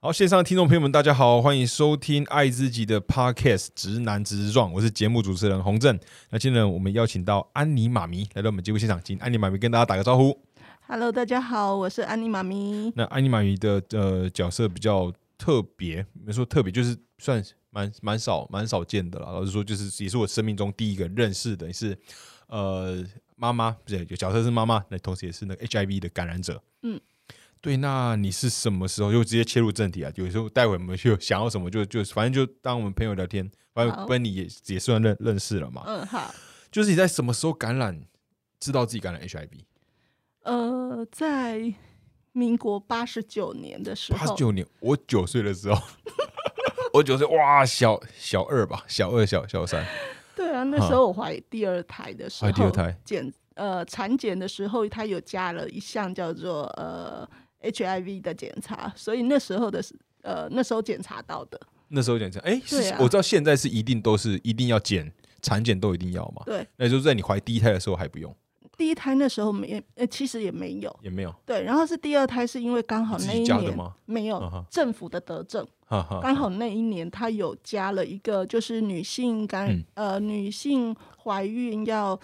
好，线上的听众朋友们，大家好，欢迎收听爱自己的 Podcast《直男直撞》，我是节目主持人洪正。那今天我们邀请到安妮妈咪来到我们节目现场，请安妮妈咪跟大家打个招呼。Hello，大家好，我是安妮妈咪。那安妮妈咪的呃角色比较特别，没说特别，就是算蛮蛮少蛮少见的了。老实说，就是也是我生命中第一个认识的，也是呃妈妈，不是角色是妈妈，那同时也是那个 HIV 的感染者。嗯，对。那你是什么时候就直接切入正题啊？有时候待会我们就想要什么就就反正就当我们朋友聊天，反正好跟你也也算认认识了嘛。嗯，好。就是你在什么时候感染，知道自己感染 HIV？呃，在民国八十九年的时候，八十九年，我九岁的时候，我九岁，哇，小小二吧，小二、小小三，对啊，那时候我怀第二胎的时候，怀第二胎。检呃产检的时候，他有加了一项叫做呃 HIV 的检查，所以那时候的是呃那时候检查到的，那时候讲这样，哎、我知道现在是一定都是一定要检，产检都一定要嘛。对，那就是在你怀第一胎的时候还不用，第一胎那时候没呃其实也没有，也没有，对，然后是第二胎是因为刚好自那一年？没有政府的德政。刚好那一年他有加了一个，就是女性感、嗯。呃女性怀孕要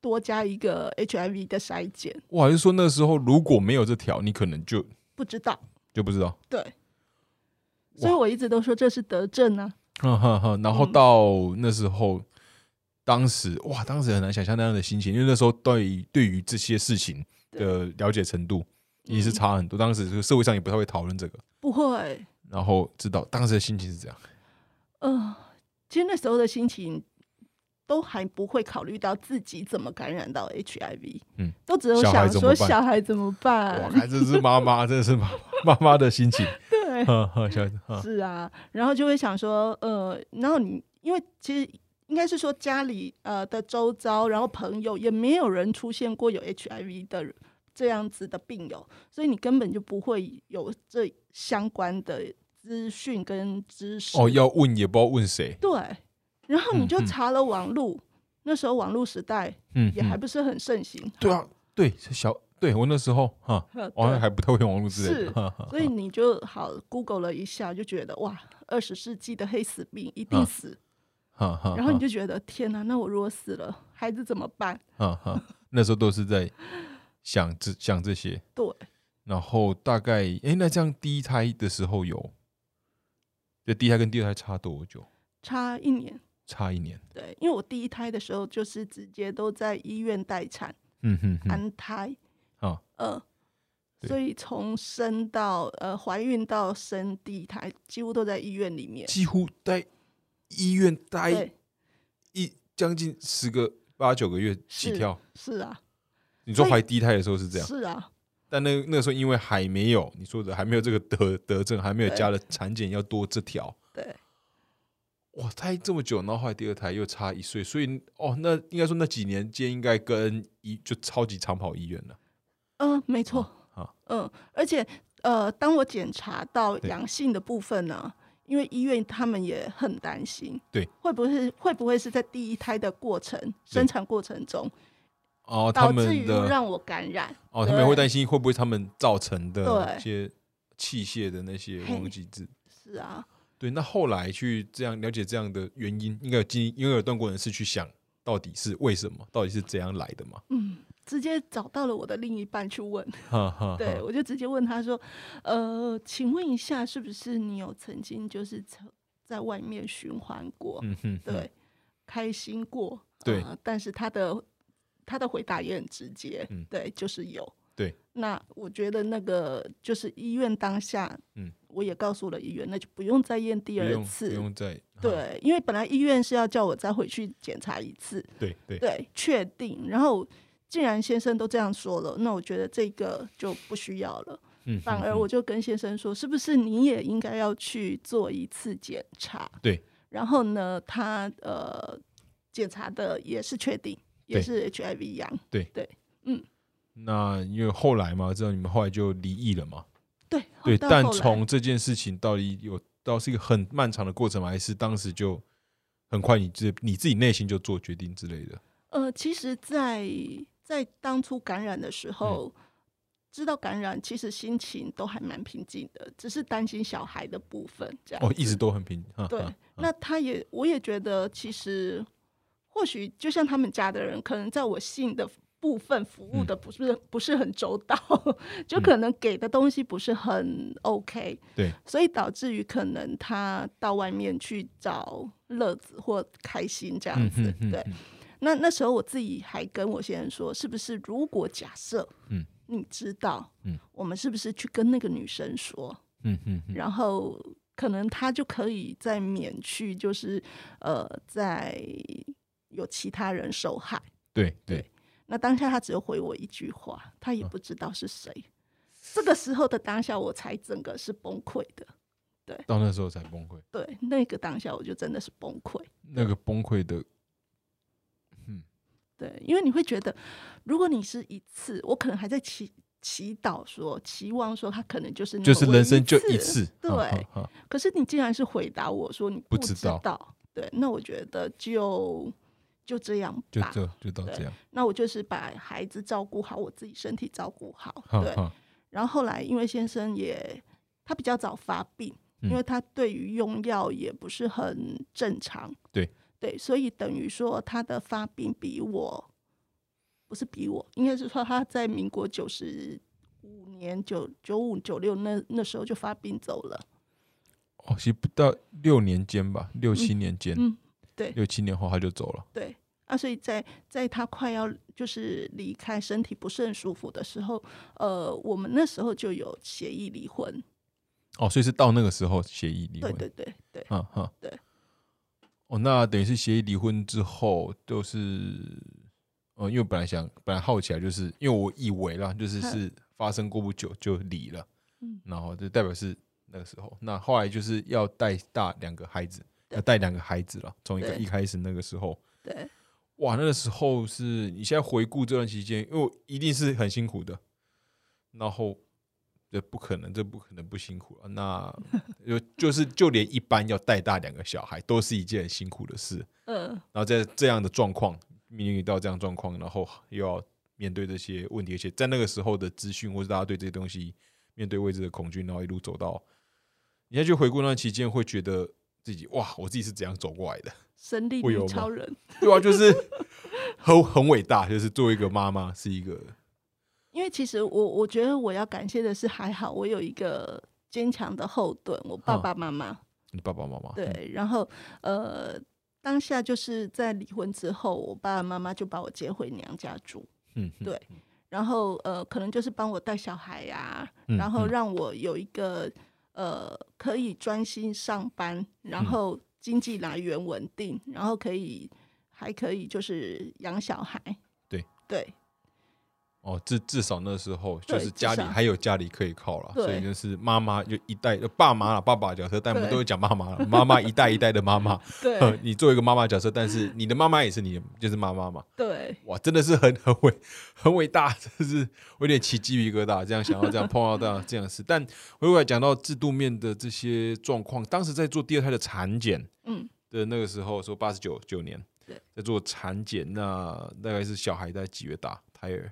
多加一个 HIV 的筛检，我还是说那时候如果没有这条，你可能就不知道。就不知道，对，所以我一直都说这是德政啊，哈哈哈。然后嗯。到那时候，当时哇，当时很难想象那样的心情，因为那时候对于对于这些事情的了解程度也是嗯。差很多，当时这个社会上也不太会讨论这个。不会，然后知道当时的心情是这样，呃，其实那时候的心情。都还不会考虑到自己怎么感染到 HIV，嗯，都只有想说小孩怎么哇，办？还真是妈妈，真的是妈妈妈的心情，对，呵呵，小哈是啊，然后就会想说，呃，然后你因为其实应该是说家里呃的周遭，然后朋友也没有人出现过有 HIV 的这样子的病友，所以你根本就不会有这相关的资讯跟知识。哦，要问也不知道问谁，对，然后你就查了网络，那时候网络时代嗯，嗯也还不是很盛行，对啊，对，小，对我那时候哈，呃我好像还不太会网络之类是所以你就好 Google 了一下，就觉得哇，二十世纪的黑死病一定嗯死。然后你就觉得天哪，那我如果死了，孩子怎么办？那时候都是在想这想这些，对，然后大概，哎，那这样第一胎的时候有，就第一胎跟第二胎差多久？差一年。差一年，对，因为我第一胎的时候就是直接都在医院待产、嗯哼哼，安胎，啊，呃，所以从生到呃怀孕到生第一胎，几乎都在医院里面。几乎在医院待，一将近十个八九个月起跳。是啊，你说怀第一胎的时候是这样，是啊，但那那个时候因为还没有你说的还没有这个德德政，还没有加了产检要多这条，对，哇，胎这么久，然后后来第二胎又差一岁，所以哦，那应该说那几年间应该跟医就超级长跑医院了。嗯、没错，啊。嗯，而且呃，当我检查到阳性的部分呢，因为医院他们也很担心，对，会不会会不会是在第一胎的过程生产过程中哦，他导致于让我感染？哦，他们也会担心会不会他们造成的对一些器械的那些嘿忘记制。是啊，对，那后来去这样了解这样的原因，应该有经因为有段过人是去想到底是为什么，到底是怎样来的嘛？嗯，直接找到了我的另一半去问，哈哈，对我就直接问他说，呃，请问一下，是不是你有曾经就是曾在外面循环过？嗯，哼，对，开心过，对呃但是他的他的回答也很直接，嗯对，就是有。对，那我觉得那个就是医院当下，嗯，我也告诉了医院，那就不用再验第二次，不用再，对，因为本来医院是要叫我再回去检查一次，对对对，确定。然后既然先生都这样说了，那我觉得这个就不需要了。嗯，反而嗯我就跟先生说，是不是你也应该要去做一次检查？对。然后呢，他呃检查的也是确定，也是 HIV 阳。对对，嗯，那因为后来嘛，知道你们后来就离异了嘛？对对，但从这件事情到底有到是一个很漫长的过程吗？还是当时就很快你自你自己内心就做决定之类的？呃，其实在，在当初感染的时候，知道感染，其实心情都还蛮平静的，只是担心小孩的部分这样。哦，一直都很平。哈对哈，那他也，我也觉得，其实或许就像他们家的人，可能在我信的部分服务的不是、不是很周到，就可能给的东西不是很 OK，对，所以导致于可能他到外面去找乐子或开心这样子，对。嗯。那那时候我自己还跟我先生说，是不是如果假设，嗯，你知道，嗯，我们是不是去跟那个女生说，嗯嗯嗯，然后可能他就可以再免去，就是呃，在有其他人受害。对对，那当下他只有回我一句话，他也不知道是谁。这个时候的当下，我才整个是崩溃的。对。到那时候才崩溃，对，那个当下我就真的是崩溃。那个崩溃的，对，因为你会觉得，如果你是一次，我可能还在祈祈祷说，期望说他可能就是就是人生就一一次，对，可是你竟然是回答我说你不知道。道，对，那我觉得就就这样吧。就这就到这样，那我就是把孩子照顾好，我自己身体照顾好，对。然后后来因为先生也他比较早发病，嗯因为他对于用药也不是很正常，对对，所以等于说他的发病比我不是比我，应该是说他在民国九十五年九九五九六那那时候就发病走了，哦，其实不到六年间吧，六七年间，嗯，对六七年后他就走了，对。啊，所以在在他快要就是离开身体不是很舒服的时候，呃，我们那时候就有协议离婚。哦，所以是到那个时候协议离婚，对对对对，哈哈，对。哦，那等于是协议离婚之后，就是，呃，因为本来想，本来好奇啊，就是因为我以为啦，就是嗯是发生过不久就离了，嗯，然后就代表是那个时候，那后来就是要带大两个孩子，对要带两个孩子了，从一个一开始那个时候，对哇，那个时候是你现在回顾这段期间，因为一定是很辛苦的，然后这不可能，这不可能不辛苦啊。那 就就是就连一般要带大两个小孩，都是一件很辛苦的事。嗯，然后在这样的状况，面临到这样状况，然后又要面对这些问题，而且在那个时候的资讯，或者大家对这些东西面对未知的恐惧，然后一路走到，你现在去回顾那段期间，会觉得自己哇，我自己是怎样走过来的。神力女超人。对啊，就是很 很伟大，就是作为一个妈妈是一个因为其实我我觉得我要感谢的是，还好我有一个坚强的后盾，我爸爸妈妈。你爸爸妈妈，对，然后呃，当下就是在离婚之后，我爸爸妈妈就把我接回娘家住，嗯，嗯，对然后呃，可能就是帮我带小孩呀、嗯然后嗯让我有一个呃可以专心上班，然嗯。后经济来源稳定，然后可以还可以就是养小孩。对。对哦，至至少那时候就是家里还有家里可以靠了，所以就是妈妈就一代就爸妈了，爸爸角色，但我们都会讲妈妈了，妈妈一代一代的妈妈，对 你作为一个妈妈角色，但是你的妈妈也是你的，就是妈妈嘛，对。哇，真的是很很伟很伟大，真是我有点起鸡皮疙瘩，这样想要这样碰到这样这样事。但回过来讲到制度面的这些状况，当时在做第二胎的产检嗯。的那个时候，说八十九九年，对，在做产检，那大概是小孩在几月大？胎儿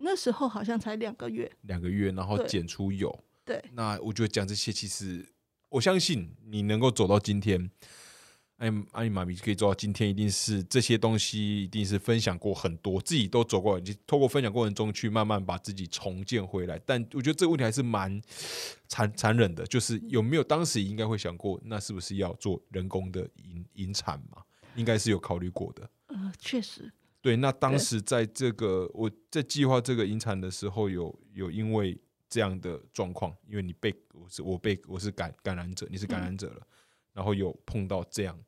那时候好像才两个月。两个月，然后对检出有。对那我觉得讲这些，其实我相信你能够走到今天，哎，阿姨妈咪可以做到今天，一定是这些东西，一定是分享过很多，自己都走过来，就透过分享过程中去慢慢把自己重建回来。但我觉得这个问题还是蛮残残忍的，就是有没有当时应该会想过，那是不是要做人工的引引产嘛？应该是有考虑过的。呃，确实，对，那当时在这个我在计划这个引产的时候有，有因为这样的状况，因为你被我是我被我是感感染者，你是感染者了，然后有碰到这样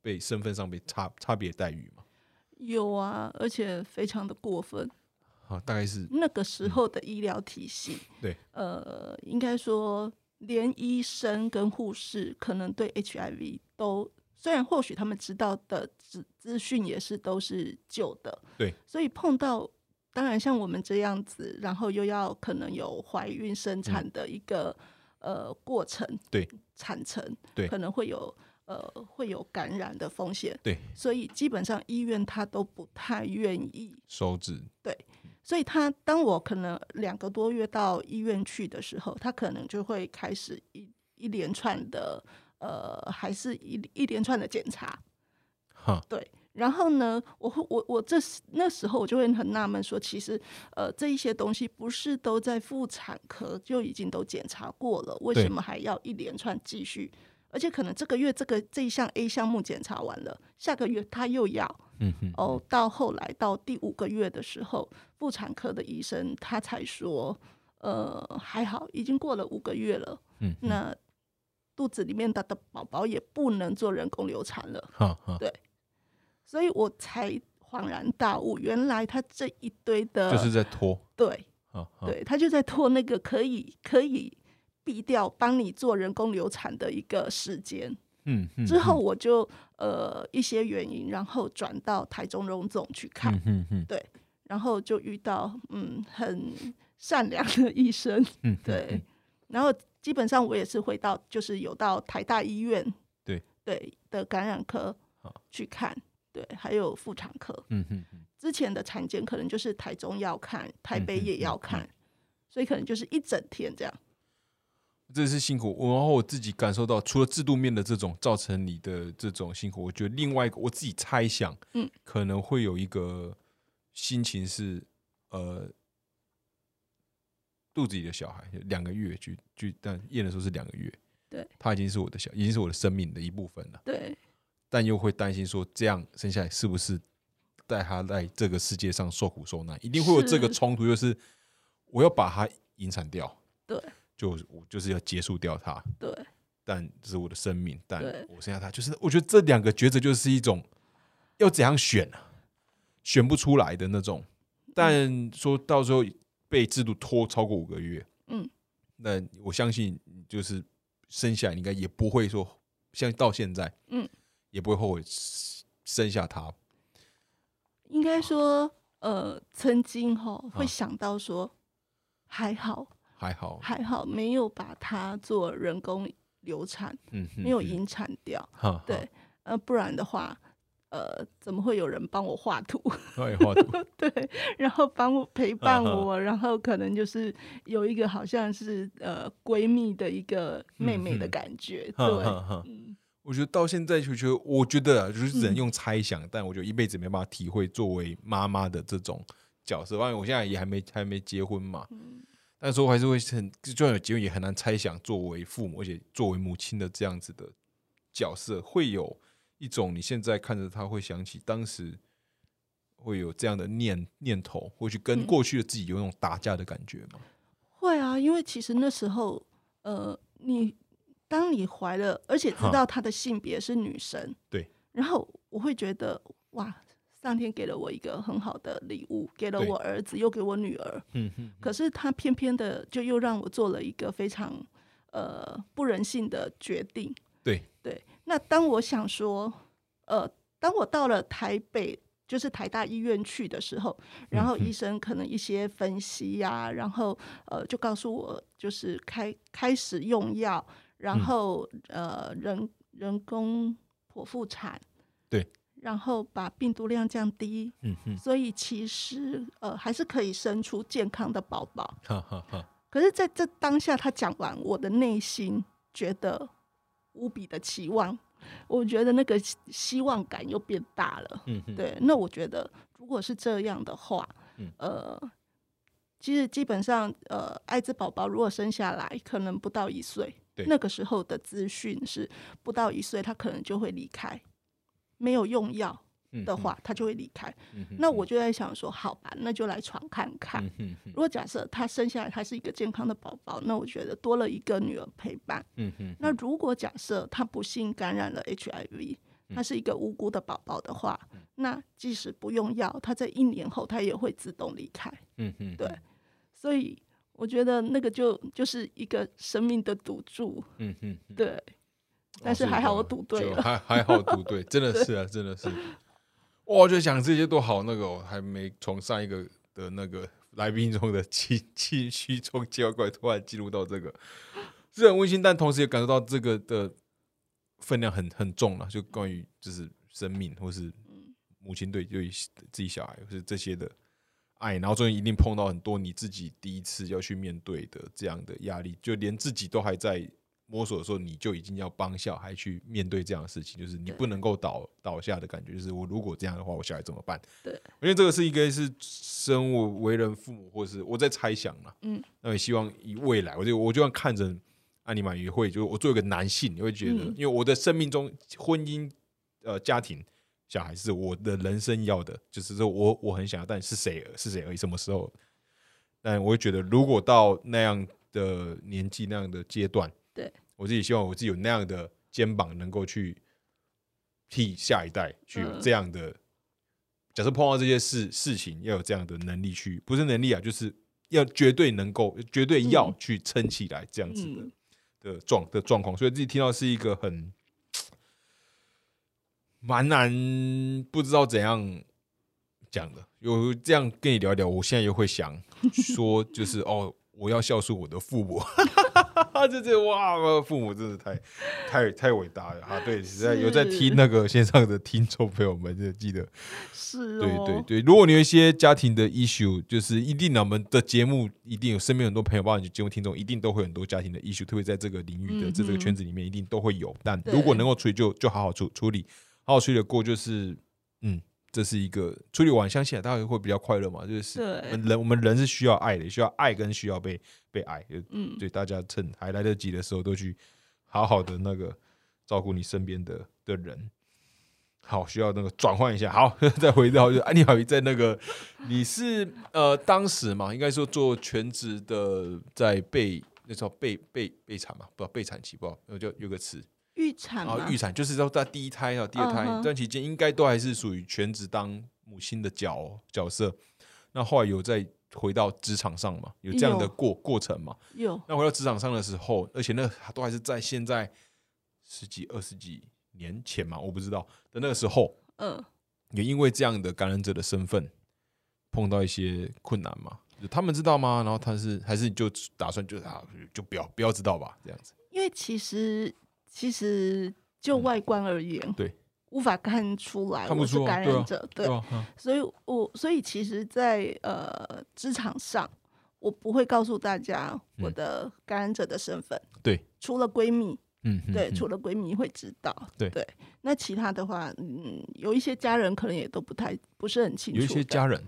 被身份上被差差别待遇嘛？有啊，而且非常的过分。啊，大概是那个时候的医疗体系，对，呃，应该说连医生跟护士可能对 HIV 都，虽然或许他们知道的资资讯也是都是旧的，对，所以碰到当然像我们这样子，然后又要可能有怀孕生产的一个、呃过程，对，产程，对可能会有呃会有感染的风险，对，所以基本上医院他都不太愿意。收治，对。所以他当我可能两个多月到医院去的时候，他可能就会开始一一连串的呃，还是一一连串的检查。哈，然后呢，我会我我这时那时候我就会很纳闷，说其实呃这一些东西不是都在妇产科就已经都检查过了，为什么还要一连串继续？而且可能这个月这个这一项 A 项目检查完了，下个月他又要哦，到后来到第五个月的时候，妇产科的医生他才说，呃，还好，已经过了五个月了，嗯，那肚子里面的的宝宝也不能做人工流产了，哈哈，所以我才恍然大悟，原来他这一堆的，就是在拖，对。哈哈，对，他就在拖那个可以可以避掉帮你做人工流产的一个时间。嗯嗯，之后我就呃一些原因，然后转到台中荣总去看，嗯嗯嗯。然后就遇到嗯很善良的医生，嗯，对，然后基本上我也是会到，就是有到台大医院，对对的感染科去看，对，还有妇产科。嗯嗯嗯，之前的产检可能就是台中要看，台北也要嗯看，所以可能就是一整天这样。这是辛苦。然后我自己感受到，除了制度面的这种造成你的这种辛苦，我觉得另外一个我自己猜想，嗯，可能会有一个心情是，呃，肚子里的小孩两个月去去，但验的时候是两个月，对，他已经是我的小，已经是我的生命的一部分了，对。但又会担心说，这样生下来是不是带他在这个世界上受苦受难，一定会有这个冲突，就是我要把他引产掉，对就我就是要结束掉他，对。但这是我的生命，但我生下他，就是我觉得这两个抉择就是一种要怎样选啊，选不出来的那种。但说到时候被制度拖超过五个月，嗯，那我相信就是生下来应该也不会说像到现在，嗯，也不会后悔生下他。应该说，呃，曾经哈会啊想到说，还好还好，还好没有把它做人工流产，嗯，没有嗯，引产掉，对，呃，不然的话。呃，怎么会有人帮我画图？哎画图，对，然后帮我陪伴我，然后可能就是有一个好像是呃闺蜜的一个妹妹的感觉，哈对，我觉得到现在就觉得，我觉得啊，就是人嗯用猜想，但我觉得一辈子没办法体会作为妈妈的这种角色。当然，我现在也还没还没结婚嘛，嗯。但是我还是会很，就算有结婚，也很难猜想作为父母，而且作为母亲的这样子的角色，会有一种你现在看着他会想起当时会有这样的念念头，会去跟嗯过去的自己有那种打架的感觉吗？会啊，因为其实那时候，呃，你当你怀了，而且知道他的性别是女生，对，然后我会觉得哇，上天给了我一个很好的礼物，给了我儿子，又给我女儿，嗯嗯，可是他偏偏的就又让我做了一个非常呃不人性的决定。对对，那当我想说，呃，当我到了台北，就是台大医院去的时候，然后医生可能一些分析呀、然后呃就告诉我，就是开开始用药，然嗯。后、呃人人工剖腹产，对，然后把病毒量降低，嗯嗯，所以其实呃还是可以生出健康的宝宝。哈哈哈，可是在这当下，他讲完，我的内心觉得无比的期望，我觉得那个希希望感又变大了。对，那我觉得如果是这样的话，嗯呃，其实基本上，呃，艾滋宝宝如果生下来，可能不到一岁对，那个时候的资讯是不到一岁，他可能就会离开，没有用药嗯的话，，他就会离开。那我就在想说，好吧，那就来闯看看。如果假设他生下来他是一个健康的宝宝，那我觉得多了一个女儿陪伴。嗯嗯，那如果假设他不幸感染了 HIV，他嗯是一个无辜的宝宝的话，那即使不用药，他在一年后他也会自动离开。嗯嗯，对，所以我觉得那个就就是一个生命的赌注。嗯嗯嗯。对，但是还好我赌对就了。还还好赌对，真的是啊，真的是。哇，我就想这些都好那个、哦，还没从上一个的那个 来宾中的情情绪中切过来，突然进入到这个是很温馨，但同时也感受到这个的分量很很重了，就关于就是生命或是母亲对对自己小孩或是这些的爱，然后终于一定碰到很多你自己第一次要去面对的这样的压力，就连自己都还在摸索的时候，你就已经要帮小孩去面对这样的事情，就是你不能够倒倒下的感觉，就是我如果这样的话，我小孩怎么办？对，因为这个是一个是生我为人父母，或是我在猜想嘛，嗯，那也希望以未来，我就我就算看着安妮玛也会，就是我作为一个男性，你会觉得，嗯。因为我的生命中婚姻、呃家庭、小孩是我的人生要的，就是说我我很想要，但是谁是谁而已，什么时候？但我会觉得，如果到那样的年纪、那样的阶段，对我自己希望我自己有那样的肩膀，能够去替下一代去有嗯这样的。假设碰到这些事事情，要有这样的能力去，不是能力啊，就是要绝对能够，绝对要嗯去撑起来这样子的、嗯的状的状况，所以自己听到是一个很蛮难，不知道怎样讲的。有这样跟你聊一聊，我现在又会想说，就是哦，我要孝顺我的父母，这这哇，父母真的太太太伟大了。哈！对，实在有在听那个线上的听众朋友们，就记得？是对哦，对对，如果你有一些家庭的 issue，就是一定我们的节目一定有身边很多朋友，包括你节目听众，一定都会很多家庭的 issue，特别在这个领域的、这个圈子里面，一定都会有。但如果能够处理就，就好好处处理，好好处理的过，就是嗯，这是一个处理完，相信大家会比较快乐嘛。就是人我们人是需要爱的，需要爱跟需要被被爱。就嗯，对大家趁还来得及的时候，都去好好的那个照顾你身边的的人。好，需要那个转换一下。好，再回到就安妮好在那个 你是呃当时嘛，应该说做全职的，在备那时候备备备产嘛，不备产期不知道，有就有个词预产啊，嘛预产就是说在第一胎啊、第二胎这段期间，应该都还是属于全职当母亲的角角色。那后来有在回到职场上嘛，有这样的有过过程嘛？有那回到职场上的时候，而且那都还是在现在十几、二十几年前嘛，我不知道的那个时候，嗯也因为这样的感染者的身份碰到一些困难嘛。就他们知道吗？然后他是还是就打算就啊，就不要不要知道吧，这样子。因为其实其实就外观而言，嗯对，无法看出来我是感染者，对，所以我所以其实在，呃职场上，我不会告诉大家我嗯。的感染者的身份，对，除了闺蜜，嗯，嗯对，嗯。除了闺蜜会知道，对。对，那其他的话，嗯，有一些家人可能也都不太不是很清楚，有一些家人。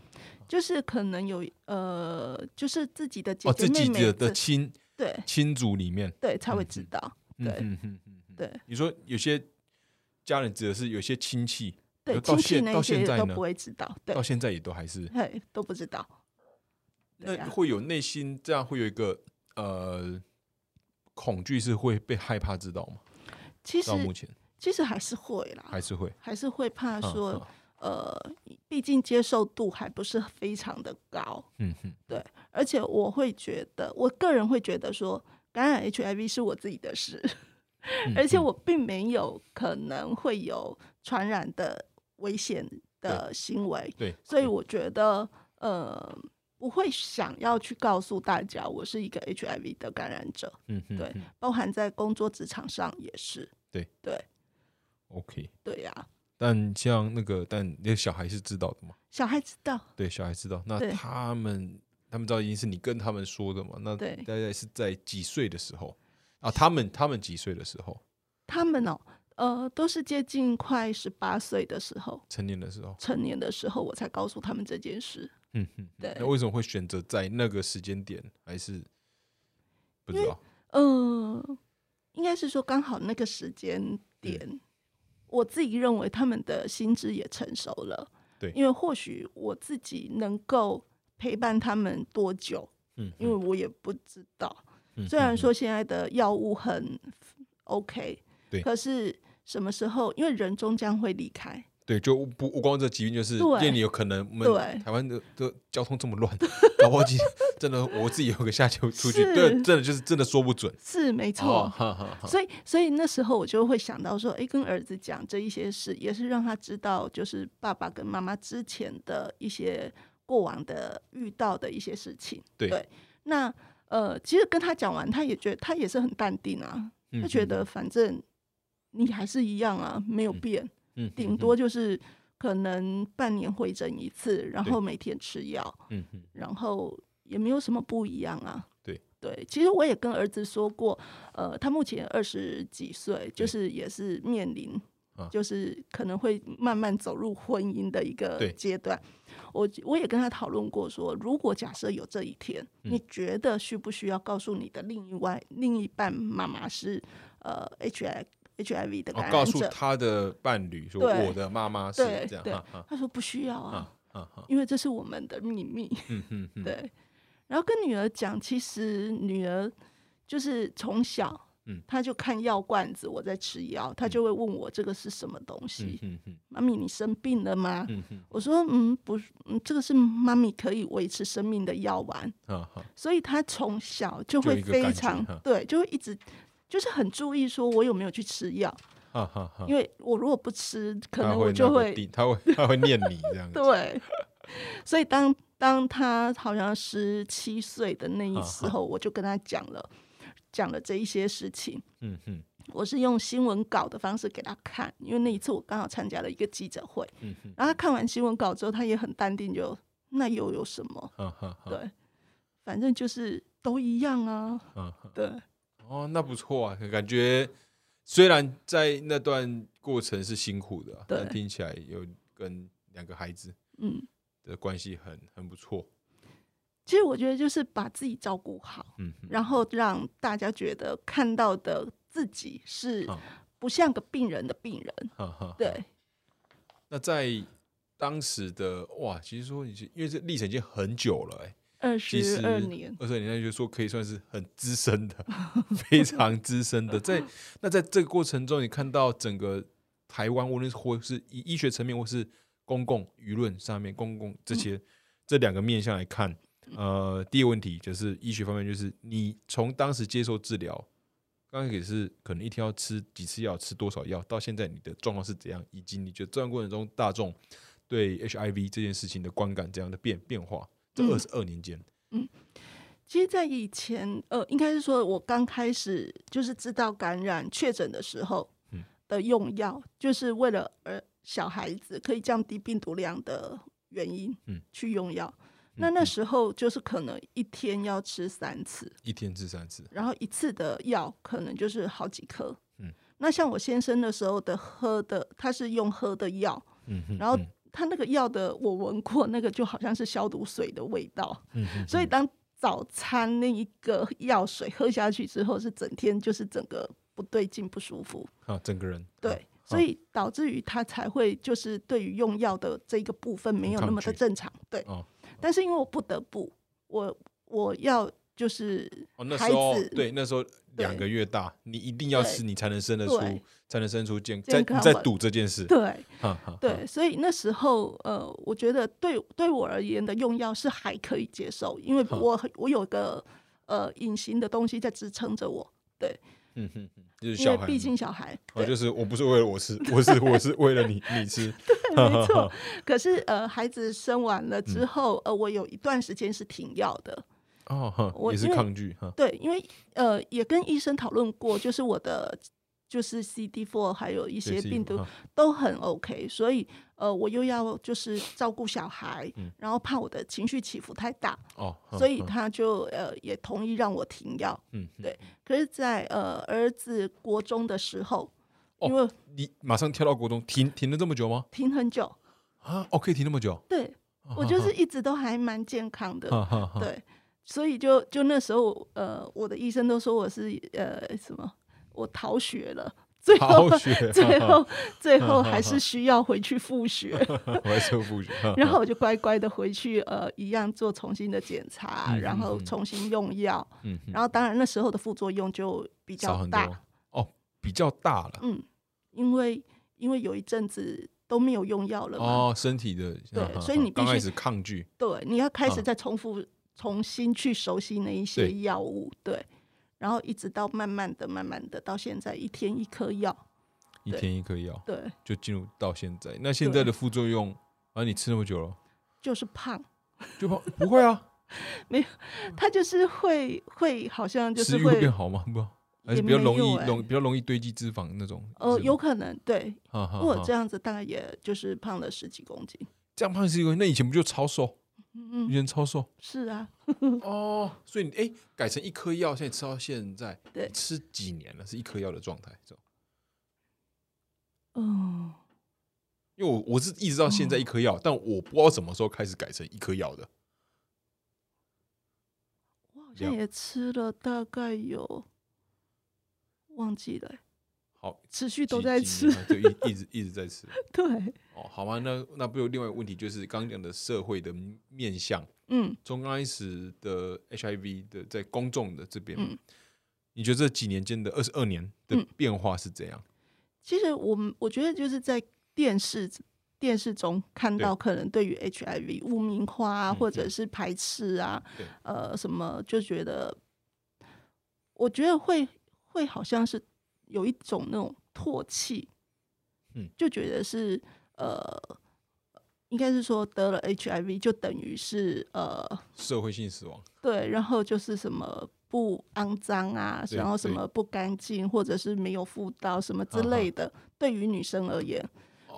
就是可能有呃，就是自己的姐哦，姐妹妹这的亲对。亲族里面，对才会知道，嗯对。嗯嗯嗯嗯对。你说有些家人指的是有些亲戚，对，到亲戚那些现在都不会知道，对。到，现在也都还是。嘿，都不知道，那会有内心这样会有一个呃恐惧，是会被害怕知道吗？其实到目前。其实还是会啦，还是会。还是会怕嗯说，呃，毕竟接受度还不是非常的高，嗯哼，对而且我会觉得，我个人会觉得说，感染 HIV 是我自己的事，嗯，而且嗯我并没有可能会有传染的危险的行为，对，所以我觉得，呃，不会想要去告诉大家我是一个 HIV 的感染者，嗯嗯对嗯包含在工作职场上也是，对对 OK。对呀、但像那个，但你的小孩是知道的嘛？小孩知道，对，小孩知道。那他们他们知道已经是你跟他们说的嘛？那对大概是在几岁的时候啊？他们他们几岁的时候？他们哦，呃，都是接近快十八岁的时候，成年的时候？成年的时候，我才告诉他们这件事。嗯哼。对那为什么会选择在那个时间点？还是不知道？嗯、应该是说刚好那个时间点，我自己认为他们的心智也成熟了。对因为或许我自己能够陪伴他们多久，嗯，因为我也不知道。嗯虽然嗯说现在的药物很 OK，对。可是什么时候，因为人终将会离开，对，就不不光这疾病，就是对。因为你有可能我们对。台湾的的交通这么乱，搞不好今 真的我自己有个下球出去，对，真的就是真的说不准。是没错。所以，所以那时候我就会想到说，哎，跟儿子讲这一些事，也是让他知道，就是爸爸跟妈妈之前的一些过往的遇到的一些事情。对那呃，其实跟他讲完，他也觉得他也是很淡定啊，嗯他觉得反正你还是一样啊，没有嗯变，嗯，顶多就是可能半年回诊一次，然后每天吃药，嗯嗯然后也没有什么不一样啊。对对，其实我也跟儿子说过，呃，他目前二十几岁，就是也是面临啊，就是可能会慢慢走入婚姻的一个阶段。我我也跟他讨论过说，如果假设有这一天，嗯你觉得需不需要告诉你的另一外另一半妈妈是呃 HIV HIV 的哦，告诉感染者？他的伴侣说我的妈妈是这样他说不需要啊，啊啊，因为这是我们的秘密。嗯嗯嗯，对，然后跟女儿讲，其实女儿就是从小，嗯。她就看药罐子，我在吃药，他就会问我这个是什么东嗯西。嗯嗯妈咪，你生病了吗？嗯嗯我说，嗯，不是，嗯，这个是妈咪可以维持生命的药丸，啊哈，所以他从小就会非常对，就会一直就是很注意说我有没有去吃药，因为我如果不吃，可能我就会他会他会念你这样子，对，所以当当他好像十七岁的那一啊时候，我就跟他讲了讲了这一些事情。嗯哼我是用新闻稿的方式给他看，因为那一次我刚好参加了一个记者会，嗯哼，然后他看完新闻稿之后，他也很淡定就，那又有什么？对，反正就是都一样啊。对，哦，那不错啊，感觉虽然在那段过程是辛苦的但听起来有跟两个孩子嗯，的关系很很不错，其实我觉得就是把自己照顾好，嗯嗯然后让大家觉得看到的自己是啊不像个病人的病人。对，那在当时的哇，其实说已经因为这历程已经很久了、哎，二十二年，二十二年那就说可以算是很资深的，非常资深的。在那在这个过程中，你看到整个台湾，无论是或是以医学层面，或是公共舆论上面，公共这些、这两个面向来看，呃，第一个问题就是医学方面，就是你从当时接受治疗，刚开始是可能一天要吃几次药，吃多少药，到现在你的状况是怎样，以及你觉得这段过程中大众对 HIV 这件事情的观感怎样的变变化，这嗯。二十二年间，嗯其实，在以前，呃，应该是说我刚开始就是知道感染确诊的时候嗯的用药，就是为了呃小孩子可以降低病毒量的原因，嗯，去用药。那那时候就是可能一天要吃三次，一天吃三次，然后一次的药可能就是好几颗。嗯，那像我先生的时候的喝的，他是用喝的药，嗯哼，然后嗯他那个药的我闻过，那个就好像是消毒水的味道。嗯所以当早餐那一个药水喝下去之后，是整天就是整个不对劲、不舒服。啊，整个人对，啊所以导致于他才会就是对于用药的这个部分没有那么的正常。对，哦但是因为我不得不，我我要就是哦，那孩时候子对，那时候两个月大，你一定要吃，你才能生得出，才能生出健，健康在赌这件事，对对，所以那时候呃，我觉得对对我而言的用药是还可以接受，因为我我有个呃隐形的东西在支撑着我，嗯哼哼，就是因为毕小孩嘛，竟小孩，哦，就是我不是为了我吃，我是我是为了你你吃，对，没错。可是呃，孩子生完了之嗯。后，呃，我有一段时间是停药的，哦我，也是抗拒哈，对，因为呃也跟医生讨论过，就是我的就是 CD4 还有一一些病毒都很 OK，所以呃我又要就是照顾小孩，嗯然后怕我的情绪起伏太大，哦，所以他就呃也同意让我停药。嗯，对可是在，呃儿子国中的时候，哦因为你马上跳到国中，停停了这么久吗？停很久，啊，哦，可以停那么久，对我就是一直都还蛮健康的，对，所以就就那时候，呃，我的医生都说我是呃什么，我逃学了，最后，最后最后还是需要回去复学，我还是复学，然后我就乖乖的回去，呃，一样做重新的检查，嗯然后重新用药，嗯，然后当然那时候的副作用就比较大，哦，比较大了。嗯，因为因为有一阵子都没有用药了嘛，哦，身体的对所以你必须刚开始抗拒，对，你要开始啊再重复、重新去熟悉那一些药物，对，然后一直到慢慢的、慢慢的到现在，一天一颗药，一天一颗药，对，就进入到现在。那现在的副作用啊，你吃那么久了，就是胖，就胖不会啊？没有，他就是会会好像就是会会变好吗？不，还是比较容易容比较容易堆积脂肪那种？呃，有可能对，哈哈哈如果这样子，大概也就是胖了十几公斤。这样胖是因为那以前不就超瘦？嗯以，前超瘦是啊，哦，所以你哎改成一颗药，现在吃到现在，对。吃几年了？是一颗药的状态，这种？嗯，因为我我是一直到现在一颗药，但我不知道什么时候开始改成一颗药的。我好像也吃了大概有忘记了。欸，好，持续都在吃。就一一直一直在吃。对，哦，好吗？那那不有另外一个问题，就是刚刚讲的社会的面向，嗯从刚开始的 HIV 的在公众的这边，嗯你觉得这几年间的二十二年的嗯变化是怎样？其实我们我觉得就是在电视电视中看到可能对于 HIV 污名化啊，嗯或者是排斥啊对，呃，什么就觉得，我觉得会会好像是有一种那种唾弃，嗯，就觉得是呃，应该是说得了 HIV 就等于是呃，社会性死亡，对，然后就是什么不肮脏啊，然后什么不干净，或者是没有妇道什么之类的，对于女生而言，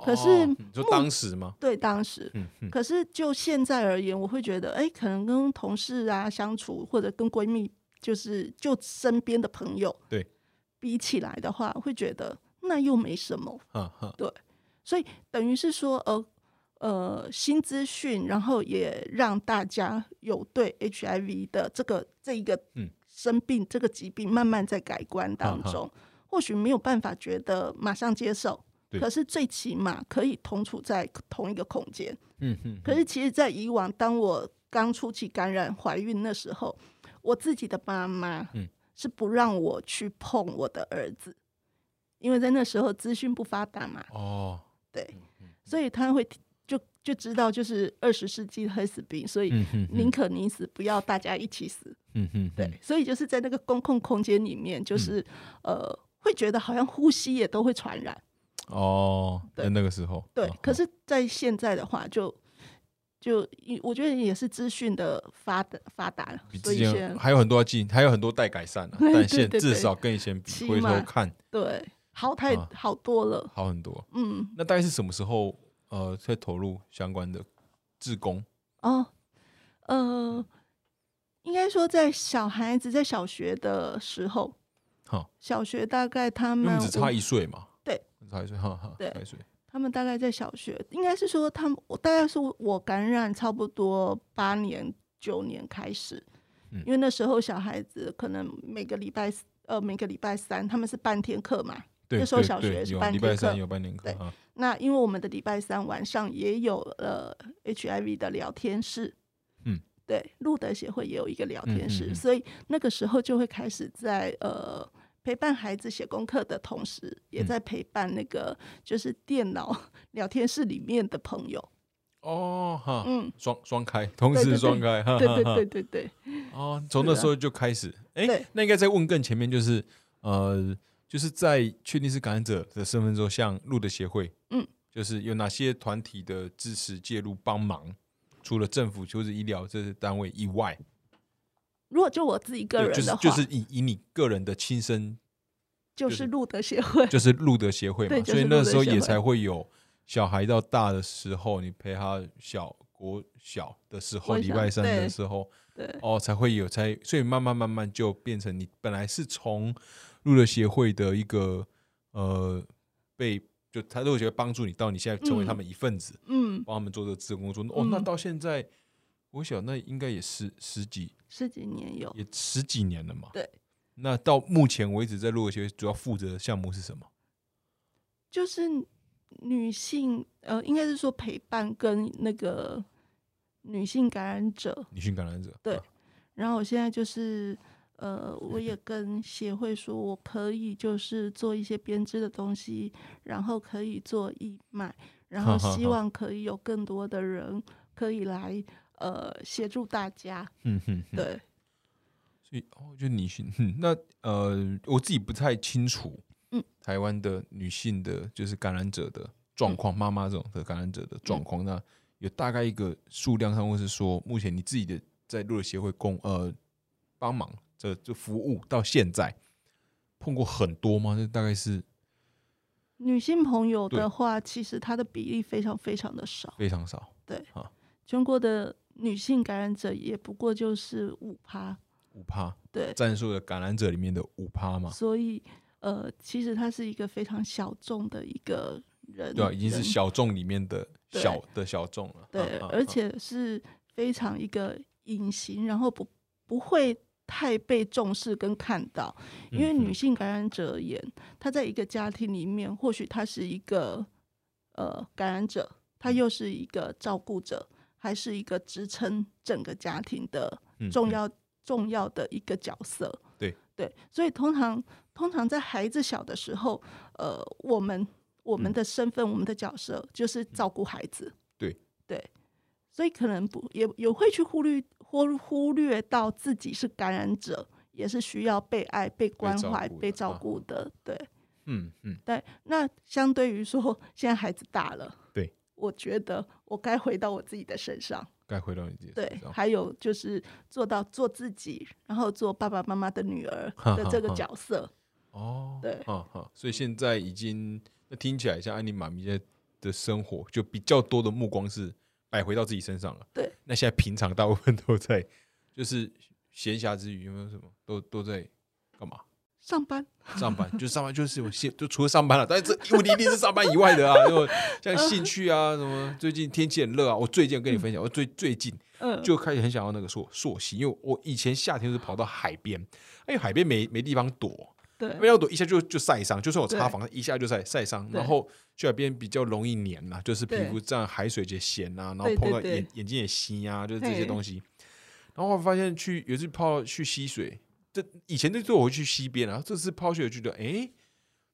可是哦你说当时吗？对当时。嗯嗯，可是就现在而言，我会觉得，哎，可能跟同事啊相处，或者跟闺蜜，就是就身边的朋友，对，比起来的话，会觉得那又没什么。哈哈，所以等于是说，呃呃，新资讯，然后也让大家有对 HIV 的这个这一个嗯。生病、这个疾病慢慢在改观当中，或许没有办法觉得马上接受，可是最起码可以同处在同一个空间。嗯哼，可是其实，在以往，当我刚初期感染怀孕那时候，我自己的妈妈嗯是不让我去碰我的儿子，因为在那时候资讯不发达嘛，哦，对，所以他会就就知道就是二十世纪的黑死病，所以宁可你死，不要大家一起死。嗯嗯，对，所以就是在那个公共空间里面，就是、呃，会觉得好像呼吸也都会传染。哦，在对那个时候，对哦，可是，在现在的话就，就我觉得也是资讯的发达发达了，比之前还有很多要进，还有很多待改善啊，但现至少跟以前比，回头看对好太、啊好多了。好很多。嗯，那大概是什么时候呃，在投入相关的志工？哦，呃，应该说在小孩子在小学的时候，哈，小学大概他们你只差一岁嘛，对，差一岁，哈哈，对差一岁，他们大概在小学，应该是说他们，我大概是我感染差不多八年九年开始，嗯。因为那时候小孩子可能每个礼拜呃每个礼拜三他们是半天课嘛，对，那时候小学是半天课礼拜三有半天课对啊，那因为我们的礼拜三晚上也有呃 HIV 的聊天室，嗯，对，路德协会也有一个聊天室，嗯嗯嗯。所以那个时候就会开始在呃陪伴孩子写功课的同时，也嗯。在陪伴那个就是电脑 聊天室里面的朋友，哦哈，嗯，双双开，同时双开，哈对对对对对，哦，从那时候就开始，哎、对。那应该再问更前面，就是呃，就是在确定是感染者的身份之后，像路的协会，嗯，就是有哪些团体的支持介入帮忙？除了政府就是医疗这些单位以外，如果就我自己个人的话，就是就是以以你个人的亲身，就是路德协会，就是路德协会 嘛，就是所以那时候也才会有小孩到大的时候，你陪他小国小的时候，礼拜三的时候，对哦，才会有，才所以慢慢慢慢就变成你本来是从路德协会的一个呃被就他路乐协会帮助你到你现在成为他们一份子，嗯，帮他们做这个自工作。哦，那嗯到现在我想那应该也是十几十几年有，也十几年了嘛。对。那到目前为止，在路乐协会主要负责的项目是什么？就是女性，呃，应该是说陪伴跟那个女性感染者，女性感染者。对啊然后我现在就是，呃，我也 跟协会说，我可以就是做一些编织的东西，然后可以做义卖，然后希望可以有更多的人可以来，呃，协助大家。嗯哼哼。对，所以哦，就女性，嗯，那呃，我自己不太清楚，嗯，台湾的女性的就是感染者的状况，妈妈这种的感染者的状况，那有大概一个数量上，或是说目前你自己的在路的协会供呃帮忙这这服务到现在碰过很多吗？这大概是女性朋友的话，其实她的比例非常非常的少，非常少，对。啊全国的女性感染者也不过就是五趴，五趴，对，战术的感染者里面的五趴嘛，所以呃，其实他是一个非常小众的一个人，对啊，已经是小众里面的小的小众了。对，而啊啊啊且是非常一个隐形，然后不不会太被重视跟看到，因为嗯女性感染者而言，她在一个家庭里面，或许她是一个呃感染者，她嗯。又是一个照顾者，还是一个支撑整个家庭的重要、重要的一个角色。对对，所以通常通常在孩子小的时候，呃，我们我们嗯的身份、我们的角色就是照顾孩子。对对，所以可能不也也会去忽略或忽略到自己是感染者，也是需要被爱、被关怀、被照顾的。对嗯嗯，对，那相对于说，现在孩子大了，对，我觉得我该回到我自己的身上。该回到你自己对身，上。还有就是做到做自己，然后做爸爸妈妈的女儿的这个角色。哦，对哈哈，所以现在已经那听起来像安妮妈咪现在的生活，就比较多的目光是摆回到自己身上了。对，那现在平常大部分都在，就是闲暇之余有没有什么都都在干嘛？上班，上班就上班就是有现就除了上班了，但是这问题一定是上班以外的啊，就像兴趣啊什么，最近天气很热啊，我最近跟你分享，我最最近嗯，就开始很想要那个溯溯溪，因为我以前夏天是跑到海边，因为海边没没地方躲，对。没有躲一下就就晒伤，就算我擦防晒一下就晒晒伤，然后去海边比较容易黏呐、就是皮肤这样海水就咸啊，然后碰到眼眼睛也吸啊，就是这些东西。然后我发现去有一次泡去溪水，这以前这次我会去溪边啊，这次抛去我觉得哎，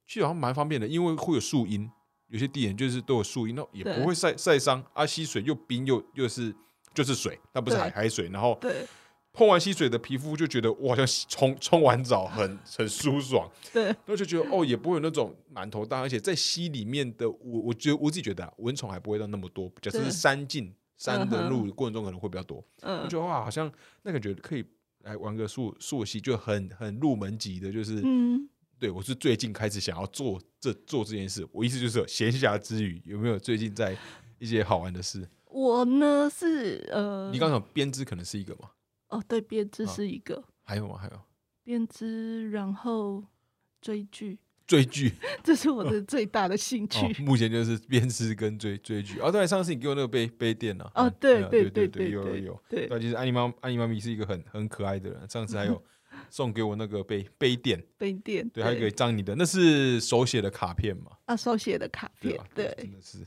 去好像蛮方便的，因为会有树荫，有些地点就是都有树荫，那也不会晒晒伤啊。溪水又冰又又是就是水，那不是海海水，然后对碰完溪水的皮肤就觉得我好像冲冲完澡很很舒爽，对然后就觉得哦也不会有那种满头大汗，而且在溪里面的我我觉得我自己觉得、啊、蚊虫还不会到那么多，假设是山径山的路过程中可能会比较多，我嗯觉得哇好像那感觉可以来玩个溯溯溪，就很很入门级的，就是、嗯，对我是最近开始想要做这做这件事，我意思就是闲暇之余有没有最近在一些好玩的事？我呢是呃，你刚刚讲编织可能是一个嘛，哦对，编织啊。是一个。还有吗？还有？编织，然后追剧，追剧。这是我的最大的兴趣。哦，目前就是编织跟追追剧。哦，对，上次你给我那个杯杯垫呢、啊？哦，对啊对对对，有有有。对对，其实安妮妈安妮妈咪是一个很很可爱的人。上次还有 送给我那个杯杯垫，杯垫，对，还有一个张你的，那是手写的卡片嘛？啊手写的卡片对真的是，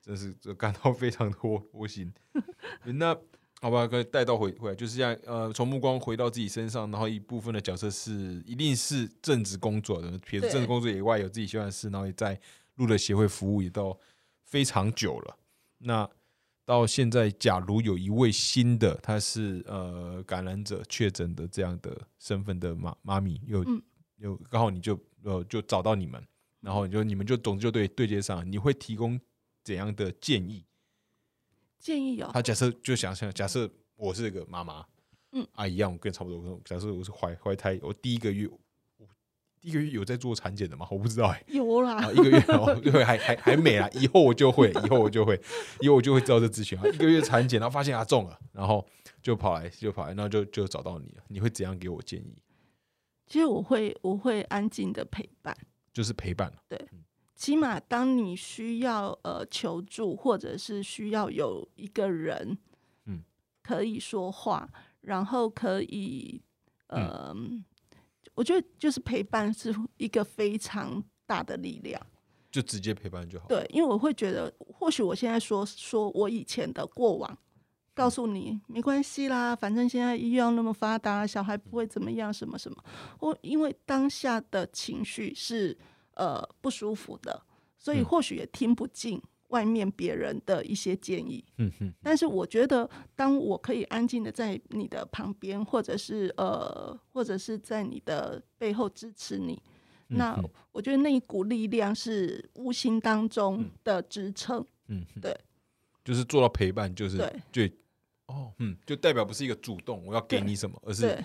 真的是就感到非常的窝窝心。那好吧，可以带到回回来，就是这样。呃，从目光回到自己身上，然后一部分的角色是一定是正职工作的，撇除对正职工作以外，有自己喜欢的事，然后也在路的协会服务也到非常久了。那到现在，假如有一位新的，他是呃感染者确诊的这样的身份的妈妈咪，有嗯有刚好你就呃就找到你们，然后你就你们就总之就对对接上，你会提供怎样的建议？建议有，他假设就想象，假设我是个妈妈，嗯啊一样，我跟你差不多。假设我是怀怀胎，我第一个月，我第一个月有在做产检的吗？我不知道哎、有啦啊，，一个月哦，对，还还还没啦，以后我就会，以后我就会，以后我就会知道这资讯啊。一个月产检，然后发现他中了，然后就跑来就跑来，然后就就找到你了。你会怎样给我建议？其实我会我会安静的陪伴。就是陪伴，起码当你需要呃求助，或者是需要有一个人，嗯，可以说话，然后可以，呃，我觉得就是陪伴是一个非常大的力量。就直接陪伴就好。对，因为我会觉得，或许我现在说说我以前的过往，告诉你没关系啦，反正现在医药那么发达，小孩不会怎么样，什么什么。我因为当下的情绪是呃不舒服的，所以嗯或许也听不进外面别人的一些建议。嗯哼，但是我觉得，当我可以安静的在你的旁边，或者是呃，或者是在你的背后支持你，那我觉得那一股力量是无形当中的支撑。嗯哼，对，就是做到陪伴，就是对就哦，嗯，就代表不是一个主动我要给你什么，而是对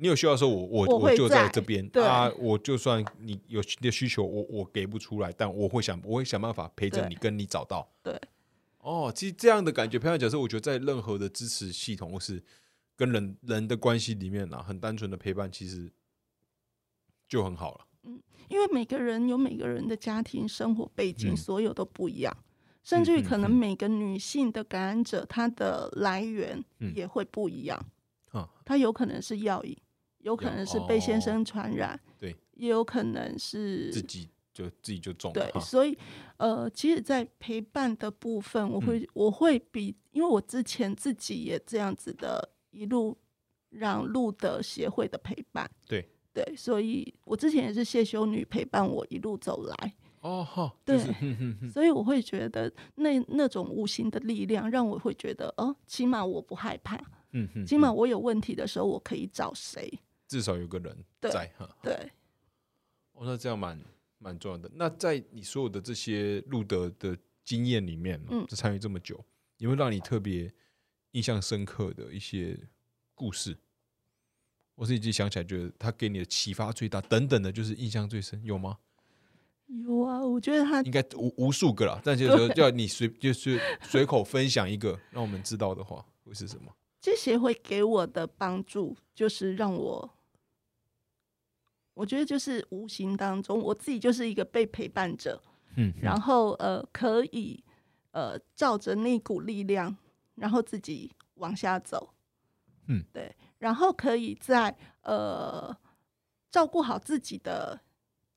你有需要的时候，我我我会就在在这边。对。啊。我就算你有你的需求，我我给不出来，但我会想我会想办法陪着你，跟你找到。对，哦，其实这样的感觉，陪伴角色，我觉得在任何的支持系统或是跟人人的关系里面啊，很单纯的陪伴，其实就很好了。嗯因为每个人有每个人的家庭生活背景，嗯。所有都不一样，甚至于嗯可能嗯。每个女性的感染者，她的来源嗯。也会不一样。啊，她有可能是药瘾，有可能是被先哦生传染，对，也有可能是自己就自己就中了对，所以呃，其实，在陪伴的部分，我会、我会比，因为我之前自己也这样子的，一路让路的协会的陪伴，对对，所以我之前也是谢修女陪伴我一路走来，哦好，对所以我会觉得那那种无形的力量，让我会觉得，哦，起码我不害怕，嗯哼，起码我有问题的时候，我可以找谁？至少有个人在哈。对，哦，那这样蛮蛮重要的。那在你所有的这些路德的经验里面，嗯就参与这么久，有没有让你特别印象深刻的一些故事？我自己想起来，觉得他给你的启发最大，等等的，就是印象最深，有吗？有啊，我觉得他应该无无数个啦，但就是说叫你随就是随口分享一个，让我们知道的话，会是什么？这些会给我的帮助，就是让我，我觉得就是无形当中，我自己就是一个被陪伴者，嗯，然后呃，可以呃照着那股力量，然后自己往下走，嗯，对，然后可以在呃照顾好自己的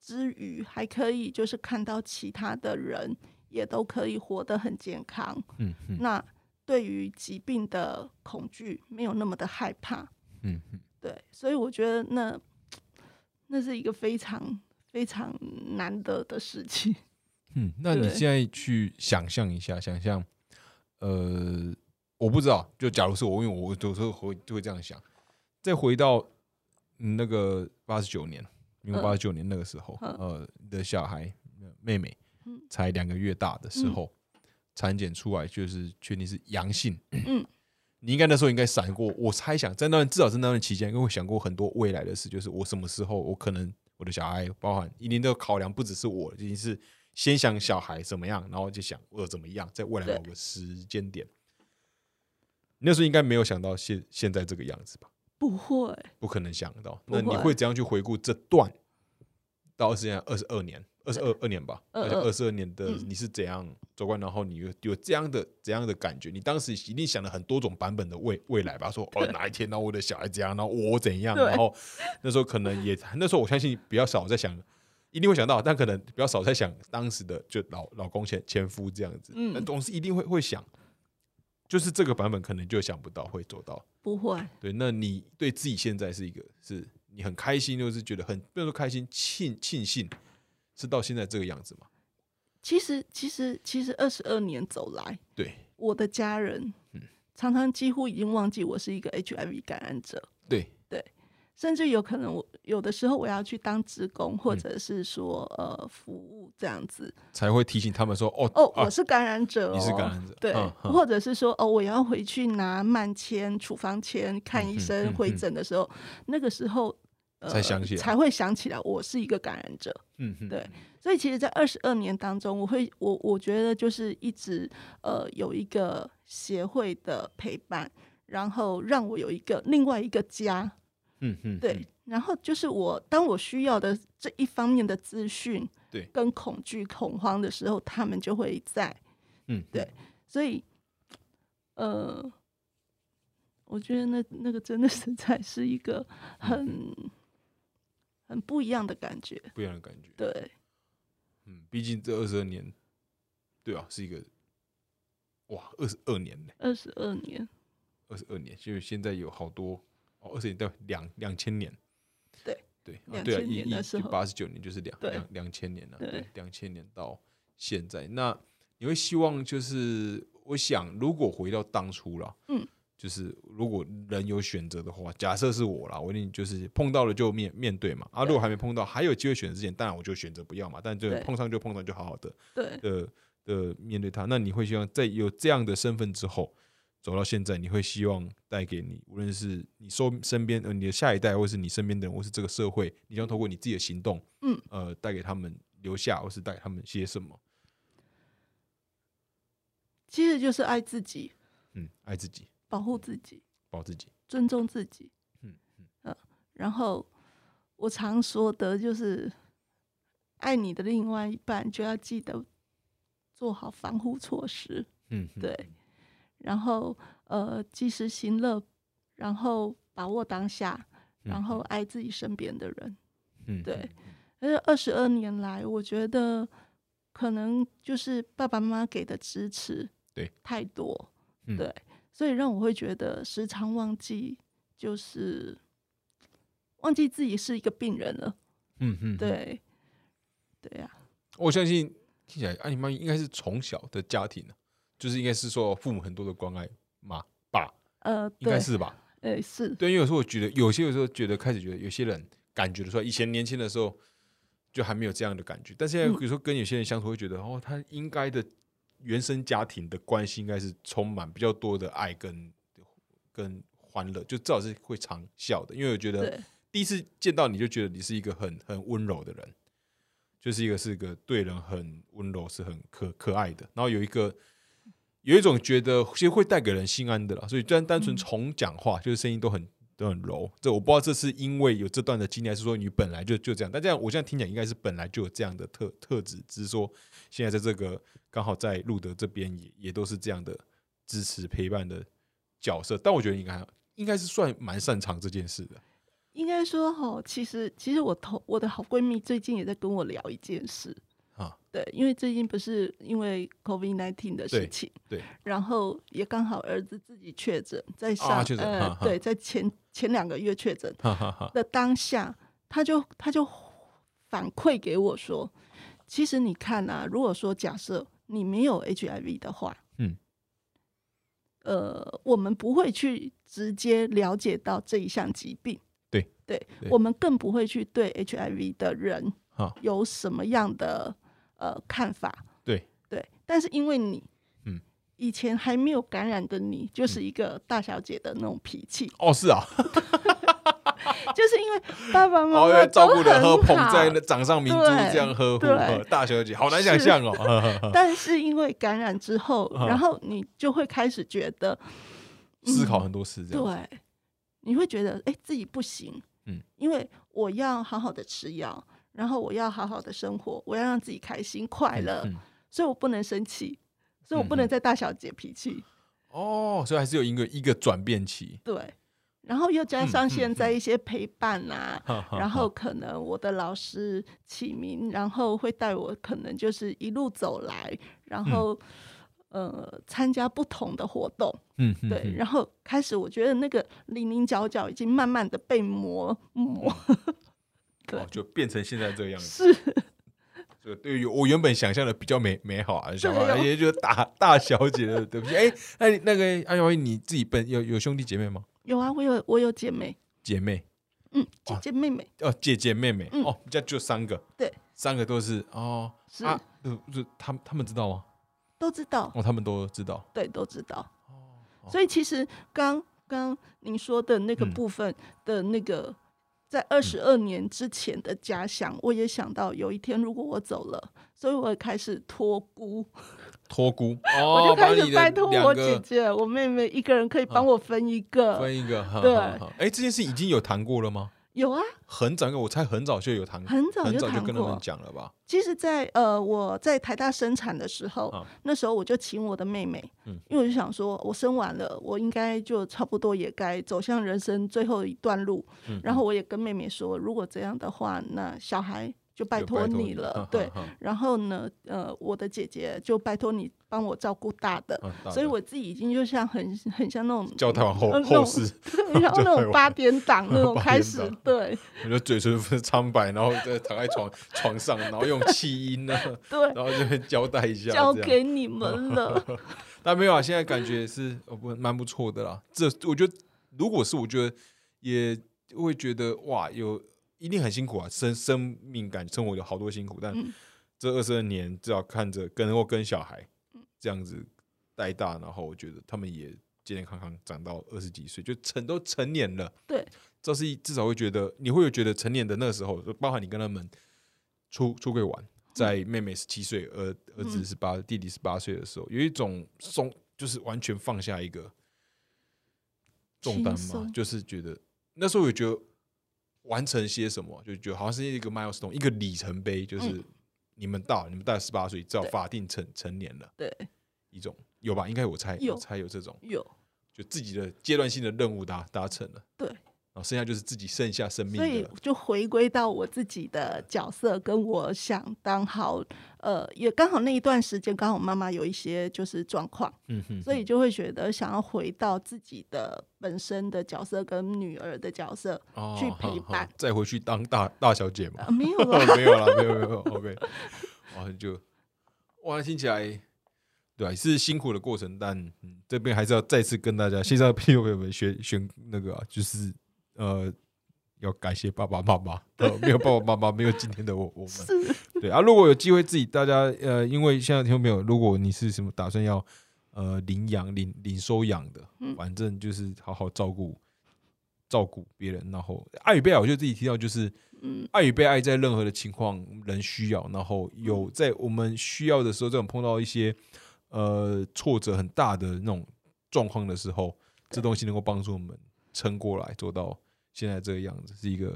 之余，还可以就是看到其他的人也都可以活得很健康，嗯嗯那对于疾病的恐惧没有那么的害怕，嗯嗯，对，所以我觉得那那是一个非常非常难得的事情。嗯，那你对。现在去想象一下，想象，呃，我不知道，就假如是我，因为我有时候会就会这样想，再回到嗯那个八十九年，民国嗯八十九年那个时候，嗯。呃，的小孩呃妹妹嗯。才两个月大的时嗯。候，产检出来就是确定是阳性，嗯，你应该那时候应该闪过，我猜想在那段至少在那段期间，应该会想过很多未来的事，就是我什么时候我可能我的小孩，包含一定都考量，不只是我，已经是先想小孩怎么样，然后就想我怎么样，在未来某个时间点，你那时候应该没有想到现现在这个样子吧？不会，不可能想到。那你会会怎样去回顾这段到二十年、二十二年、二十二二年吧？二十二年的嗯你是怎样走过来，然后你有有这样的怎样的感觉？你当时一定想了很多种版本的未未来吧？说哦哪一天，然后我的小孩怎样，然后我怎样，然后那时候可能也那时候我相信比较少在想。一定会想到，但可能比较少在想当时的就老老公前前夫这样子，嗯但总是一定会会想，就是这个版本可能就想不到会做到，不会，对，那你对自己现在是一个是你很开心，就是觉得很不能说开心，庆庆幸是到现在这个样子吗？其实其实其实二十二年走来，对。我的家人，嗯。常常几乎已经忘记我是一个 HIV 感染者，对，甚至有可能我有的时候我要去当职工，嗯。或者是说呃服务这样子，才会提醒他们说哦哦，啊我是感染者、哦，你是感染者，对，嗯。嗯。或者是说哦，我要回去拿慢签、处方签、看医嗯生、嗯回诊的时候，那个时候、呃、才想起来才会想起来我是一个感染者。嗯嗯，对所以其实，在二十二年当中，我会我我觉得就是一直呃有一个协会的陪伴，然后让我有一个另外一个家，嗯嗯，对，然后就是我当我需要的这一方面的资讯，对跟恐惧、恐慌的时候，他们就会在。嗯，对所以，呃，我觉得那那个真的实在 是一个很、很不一样的感觉。不一样的感觉。对，嗯，毕竟这二十二年，对啊，是一个哇，二十二年呢，二十二年，二十二年，就是现在有好多哦，二十年对两两千年，对。对啊，对啊，2000一一八十九年就是两对。两两千年了，对对，两千年到现在，那你会希望就是，我想如果回到当初了，嗯，就是如果人有选择的话，假设是我啦，我一定就是碰到了就面面对嘛，啊，如果还没碰到，还有机会选择之前，当然我就选择不要嘛，但就碰上就碰上，就好好的对，的的面对他。那你会希望在有这样的身份之后，走到现在，你会希望带给你，无论是你收身边呃你的下一代，或是你身边的人，或是这个社会，你将透过你自己的行动，嗯，呃，带给他们留下，或是带给他们些什么？其实就是爱自己，嗯，爱自己，保护自己，保自己，尊重自己。嗯呃，然后我常说的就是，爱你的另外一半就要记得做好防护措施，嗯，嗯对，然后呃及时行乐，然后把握当下，然后爱自己身边的人。嗯，对，但是二十二年来，我觉得可能就是爸爸妈妈给的支持，对，太多，嗯。对，所以让我会觉得时常忘记，就是忘记自己是一个病人了，嗯嗯，嗯，对，对呀、我相信听起来啊，你妈应该是从小的家庭啊，就是应该是说父母很多的关爱嘛爸，呃，应该，是吧？呃，是，对，因为有时候我觉得有些有时候觉得开始觉得有些人感觉得出来，以前年轻的时候就还没有这样的感觉，但现在嗯比如说跟有些人相处，会觉得哦，他应该的原生家庭的关系应该是充满比较多的爱跟跟欢乐，就至少是会常笑的。因为我觉得，第一次见到你就觉得你是一个很很温柔的人，就是一个是一个对人很温柔，是很可可爱的。然后有一个有一种觉得其实会带给人心安的啦，所以单单纯嗯从讲话就是声音都很都很柔。这我不知道这是因为有这段的经历，还是说你本来就就这样。但这样我现在听起来应该是本来就有这样的特特质，只是说现在在这个刚好在路德这边也也都是这样的支持陪伴的角色。但我觉得应该应该是算蛮擅长这件事的。应该说哈，其实其实我同我的好闺蜜最近也在跟我聊一件事啊，对，因为最近不是因为 COVID nineteen 的事情，对，然后也刚好儿子自己确诊，在上、呃，哈对，在前前两个月确诊。的当下，他就他就反馈给我说，其实你看啊，如果说假设你没有 HIV 的话，嗯，呃，我们不会去直接了解到这一项疾病，对对对我们更不会去对 HIV 的人哈。有什么样的呃看法，对。对，但是因为你，嗯，以前还没有感染的你，就是一个大小姐的那种脾气，哦，是啊，就是因为爸爸妈哦，妈要照都顾的和很好捧在掌上明珠这样呵护，对呃大小姐好难想象哦。但是因为感染之后，啊然后你就会开始觉得，思考很多事，这样。对，你会觉得哎、自己不行，嗯，因为我要好好的吃药，然后我要好好的生活，我要让自己开心快乐，嗯。所以我不能生气，所以我不能再大小姐脾气，哦，所以还是有一个一个转变期，对，然后又加上现在嗯一些陪伴啊，然后可能我的老师启明，然后会带我，可能就是一路走来，然后、呃参加不同的活动，对，嗯。然后开始我觉得那个零零角角已经慢慢的被磨磨，对 哦，就变成现在这个样子。是，就对于我原本想象的比较美美好啊，想法，对哦而且就是大大小姐的，对不起，哎，那你那个阿小薇，你自己本有有兄弟姐妹吗？有啊，我有我有姐妹，姐妹。嗯，姐姐妹妹。哦，姐姐妹妹。嗯。哦，家就三个，对，三个都是哦。是、啊，就就他们他们知道吗？都知道，哦，他们都知道。对，都知道。哦。所以其实刚刚您说的那个嗯。部分的那个，在二十二年之前的家乡，我也想到有一天如果我走了，所以我也开始托孤，托孤，我哦，就开始拜托我姐姐、我妹妹一个人可以帮我分一个。分一个，哈对哎，这件事已经有谈过了吗？有啊，很早，我猜很早就有谈，很早很早就跟他们讲了吧？其实在，呃我在台大生产的时候，啊那时候我就请我的妹妹，嗯因为我就想说，我生完了，我应该就差不多也该走向人生最后一段路。嗯然后我也跟妹妹说，如果这样的话，那小孩就拜托你你了。哈对，然后呢，呃，我的姐姐就拜托你帮我照顾大的。所以我自己已经就像很很像那种教太王后呃后事，对然后那种八点 档那种八开始对 我就嘴唇苍白，然后再躺在床床上，然后用气音呢，对，然后这边交代一下，交给你们了。但没有啊，现在感觉是哦不蛮不错的啦。这我觉得，如果是我觉得也会觉得哇，有一定很辛苦啊，生生命感生活有好多辛苦，但嗯。这二十二年至少看着跟能够跟小孩这样子带大，然后我觉得他们也健健康康长到二十几岁，就成都成年了。对，这是一至少会觉得你会有觉得成年的那个时候，就包含你跟他们出出柜玩，在妹妹十七岁，儿儿子十八，弟弟十八岁的时候，有一种松，就是完全放下一个重担嘛，就是觉得那时候我觉得完成些什么，就觉得好像是一个 milestone，一个里程碑，就是嗯。你们到，你们到十八岁，至少对法定成成年了，对，一种。有吧？应该我猜，有。我猜有这种，有，就自己的阶段性的任务达达成了，对，然后剩下就是自己剩下生命所以，就回归到我自己的角色，跟我想当好，呃，也刚好那一段时间，刚好妈妈有一些就是状况，嗯哼，所以就会觉得想要回到自己的本身的角色跟女儿的角色，哦去陪伴再回去当大大小姐嘛啊，？没有 了，没有了，没有没有，OK，哇，就哇，听起来对啊，是辛苦的过程，但嗯，这边还是要再次跟大家线上的朋友们学选那个、啊，就是呃，要感谢爸爸妈妈，呃，没有爸爸妈妈，没有今天的我我们。对啊，如果有机会自己大家呃，因为现在听众朋友，如果你是什么打算要呃领养领领收养的，嗯。反正就是好好照顾照顾别人，然后爱与被爱，我就自己提到就是嗯，爱与被爱在任何的情况人需要，然后有在我们需要的时候，这种碰到一些呃挫折很大的那种状况的时候，这东西能够帮助我们撑过来，做到现在这个样子，是一个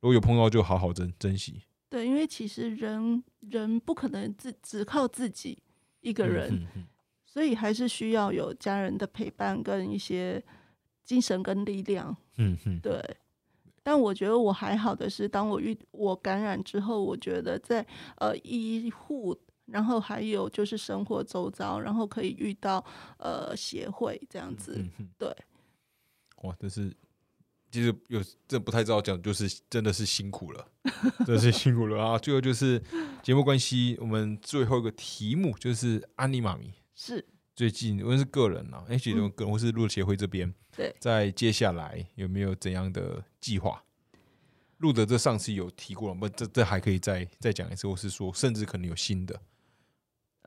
如果有碰到就好好珍珍惜对，因为其实人人不可能自只靠自己一个人，所以还是需要有家人的陪伴跟一些精神跟力量。嗯嗯，对，但我觉得我还好的是，当我遇我感染之后，我觉得在呃医护，然后还有就是生活周遭，然后可以遇到呃协会这样子。嗯嗯，对，哇，这是其实有这不太知道讲，就是真的是辛苦了，真的是辛苦了啊！最后就是节目关系，我们最后一个题目就是安妮妈咪。是，最近无论是个人啊，哎，其实嗯个人或是路协会这边，对，在接下来有没有怎样的计划？路德这上次有提过了，不，这这还可以再再讲一次，或是说甚至可能有新的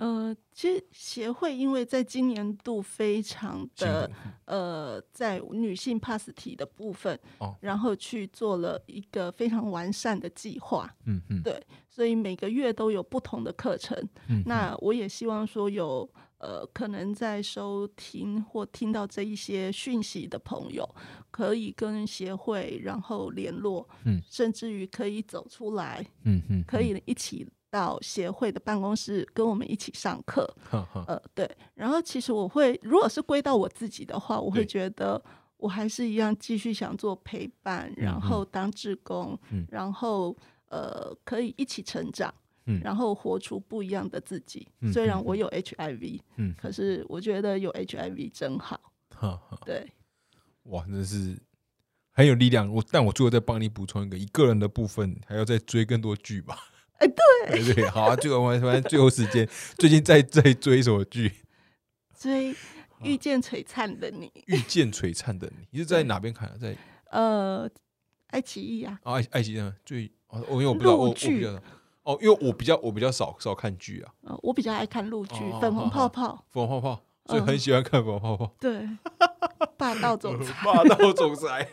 呃，其实协会因为在今年度非常的的，呃，在女性 pass 体的部分，哦。然后去做了一个非常完善的计划，嗯嗯，对所以每个月都有不同的课程。嗯，那我也希望说有呃，可能在收听或听到这一些讯息的朋友，可以跟协会然后联络，嗯，甚至于可以走出来，嗯嗯，可以一起到协会的办公室跟我们一起上课。呃，对。然后其实我会，如果是归到我自己的话，我会觉得我还是一样继续想做陪伴，然嗯后当志工，嗯然后呃可以一起成长，嗯然后活出不一样的自己。嗯虽然嗯我有 HIV，嗯，可是我觉得有 HIV 真好。哈哈，对，哇，真的是很有力量。我但我最后再帮你补充一个，一个人的部分还要再追更多剧吧。哎对对对，好啊，最后我们反正最后时间，最近在在追什么剧？追遇见璀璨的你，遇见璀璨的你，你是在哪边看啊？在呃，爱奇艺啊，啊爱爱奇艺上最哦，我因为我不知道，我比较哦，因为我比较我比较少少看剧啊，呃，我比较爱看陆剧哦《粉红泡泡》，粉红泡泡，所以嗯很喜欢看粉红泡泡。对，霸道总裁，霸道总裁。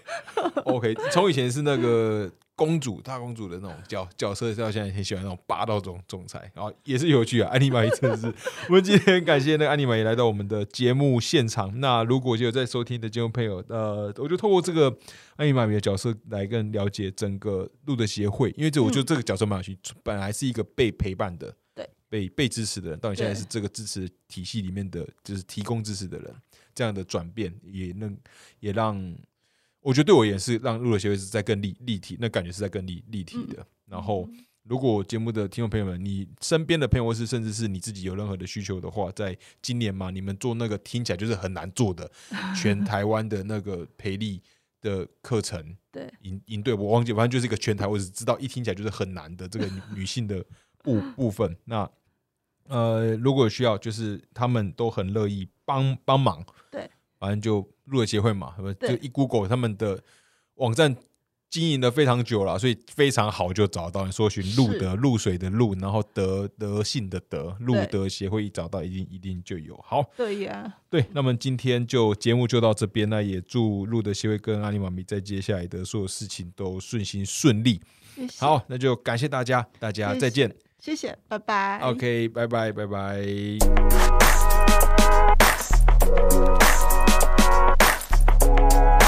OK，从以前是那个公主、大公主的那种角角色，到现在很喜欢那种霸道总总裁，然后也是有趣啊。安妮玛丽真的是，我们今天很感谢那个安妮玛丽来到我们的节目现场。那如果就有在收听的听众朋友，呃，我就透过这个安妮玛丽的角色来更了解整个路的协会，因为这我觉得这个角色蛮有趣，本来是一个被陪伴的，对，被被支持的人，到你现在是这个支持体系里面的，就是提供支持的人，这样的转变也能也让我觉得对我也是让入了协会是在更立立体，那感觉是在更立立体的。然后，如果节目的听众朋友们，你身边的朋友或是甚至是你自己有任何的需求的话，在今年嘛，你们做那个听起来就是很难做的 全台湾的那个培力的课程对，营营队，我忘记，反正就是一个全台，我只知道一听起来就是很难的这个女女性的部 部分。那呃，如果有需要，就是他们都很乐意帮帮忙。对，反正就路的协会嘛，他们就对一 Google 他们的网站经营的非常久了，所以非常好就找到。你搜寻路德露水的露，然后德德性的德路德协会，一找到一定一定就有。好，对呀，对。那么今天就节目就到这边，那也祝路德协会跟阿里妈咪在接下来的所有事情都顺心顺利。好，那就感谢大家，大家再见，谢谢，拜拜。OK，拜拜，拜拜。you